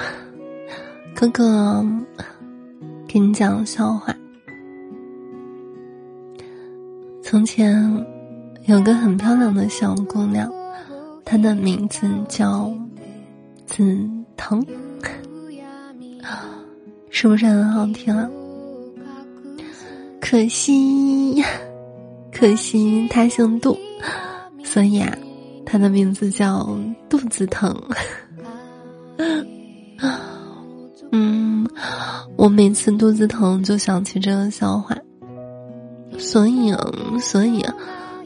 哥哥，给你讲个笑话。从前有个很漂亮的小姑娘，她的名字叫紫藤，是不是很好听啊？可惜，可惜她姓杜，所以啊，她的名字叫肚子疼。我每次肚子疼就想起这个笑话，所以，所以，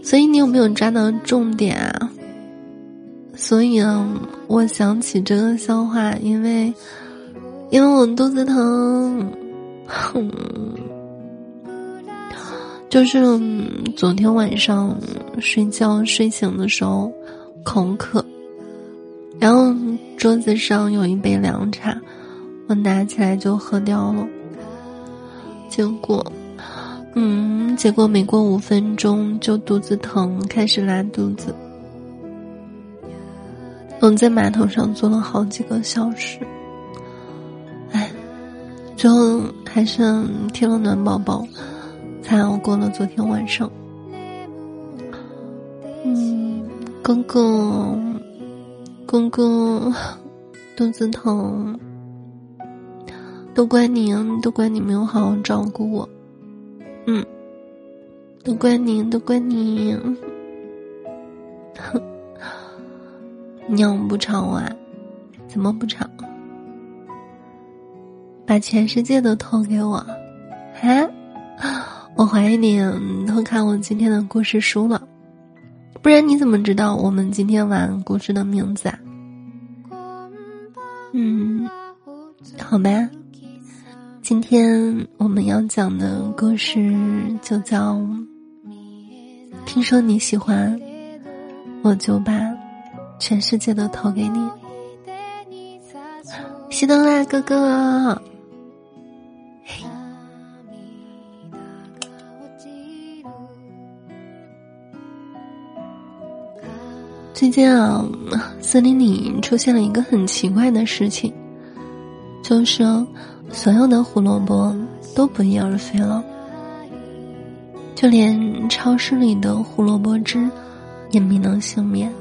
所以你有没有抓到重点啊？所以啊，我想起这个笑话，因为，因为我肚子疼，哼，就是昨天晚上睡觉睡醒的时候口渴，然后桌子上有一杯凉茶。我拿起来就喝掉了，结果，嗯，结果没过五分钟就肚子疼，开始拉肚子。我在马桶上坐了好几个小时，哎，最后还是贴了暖宝宝，才熬过了昨天晚上。嗯，哥哥，哥哥，肚子疼。都怪你，都怪你没有好好照顾我，嗯，都怪你，都怪你，哼，尿不吵啊？怎么不吵？把全世界都偷给我，啊？我怀疑你偷看我今天的故事书了，不然你怎么知道我们今天晚故事的名字啊？嗯，好吧。今天我们要讲的故事就叫《听说你喜欢》，我就把全世界都投给你。熄灯啦，哥哥！最近啊，森林里出现了一个很奇怪的事情，就是。所有的胡萝卜都不翼而飞了，就连超市里的胡萝卜汁也没能幸免。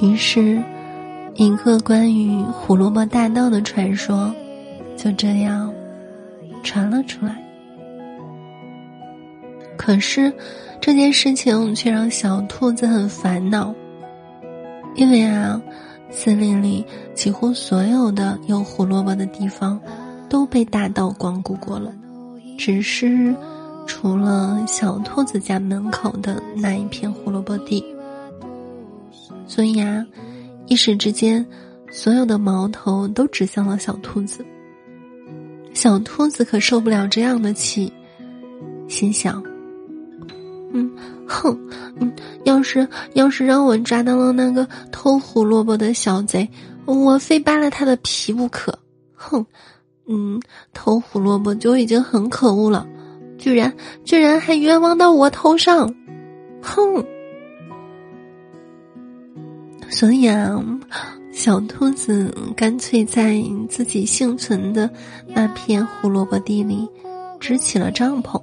于是，一个关于胡萝卜大盗的传说就这样传了出来。可是，这件事情却让小兔子很烦恼，因为啊。森林里几乎所有的有胡萝卜的地方，都被大盗光顾过了，只是除了小兔子家门口的那一片胡萝卜地。所以啊，一时之间，所有的矛头都指向了小兔子。小兔子可受不了这样的气，心想。哼，嗯，要是要是让我抓到了那个偷胡萝卜的小贼，我非扒了他的皮不可！哼，嗯，偷胡萝卜就已经很可恶了，居然居然还冤枉到我头上，哼！所以啊，小兔子干脆在自己幸存的那片胡萝卜地里支起了帐篷。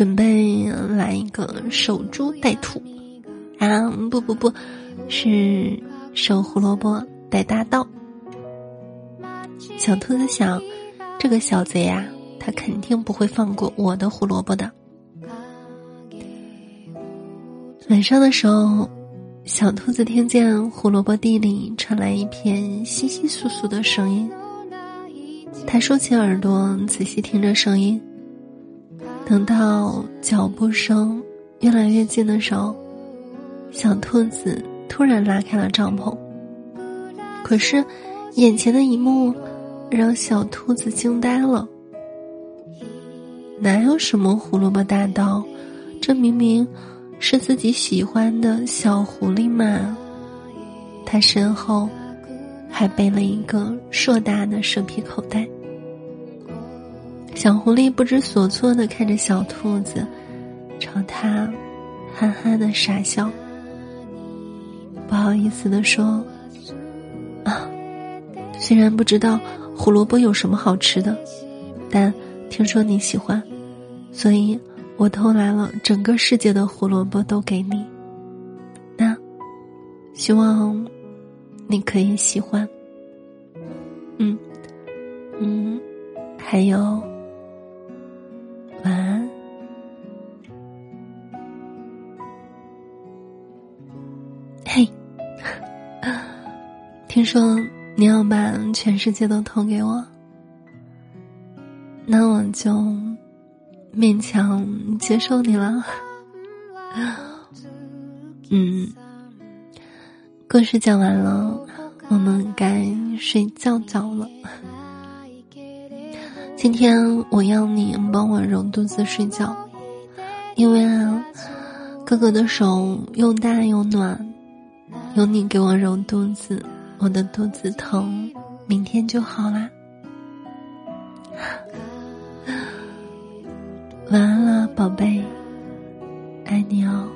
准备来一个守株待兔，啊不不不，是守胡萝卜待大盗。小兔子想，这个小贼呀，他肯定不会放过我的胡萝卜的。晚上的时候，小兔子听见胡萝卜地里传来一片稀稀簌簌的声音，它竖起耳朵仔细听着声音。等到脚步声越来越近的时候，小兔子突然拉开了帐篷。可是，眼前的一幕让小兔子惊呆了。哪有什么胡萝卜大道？这明明是自己喜欢的小狐狸嘛！他身后还背了一个硕大的蛇皮口袋。小狐狸不知所措的看着小兔子，朝他憨憨的傻笑。不好意思的说：“啊，虽然不知道胡萝卜有什么好吃的，但听说你喜欢，所以我偷来了整个世界的胡萝卜都给你。那，希望你可以喜欢。嗯，嗯，还有，嘿，听说你要把全世界都投给我，那我就勉强接受你了。嗯，故事讲完了，我们该睡觉觉了。今天我要你帮我揉肚子睡觉，因为啊，哥哥的手又大又暖。有你给我揉肚子，我的肚子疼，明天就好啦。晚安了，宝贝，爱你哦。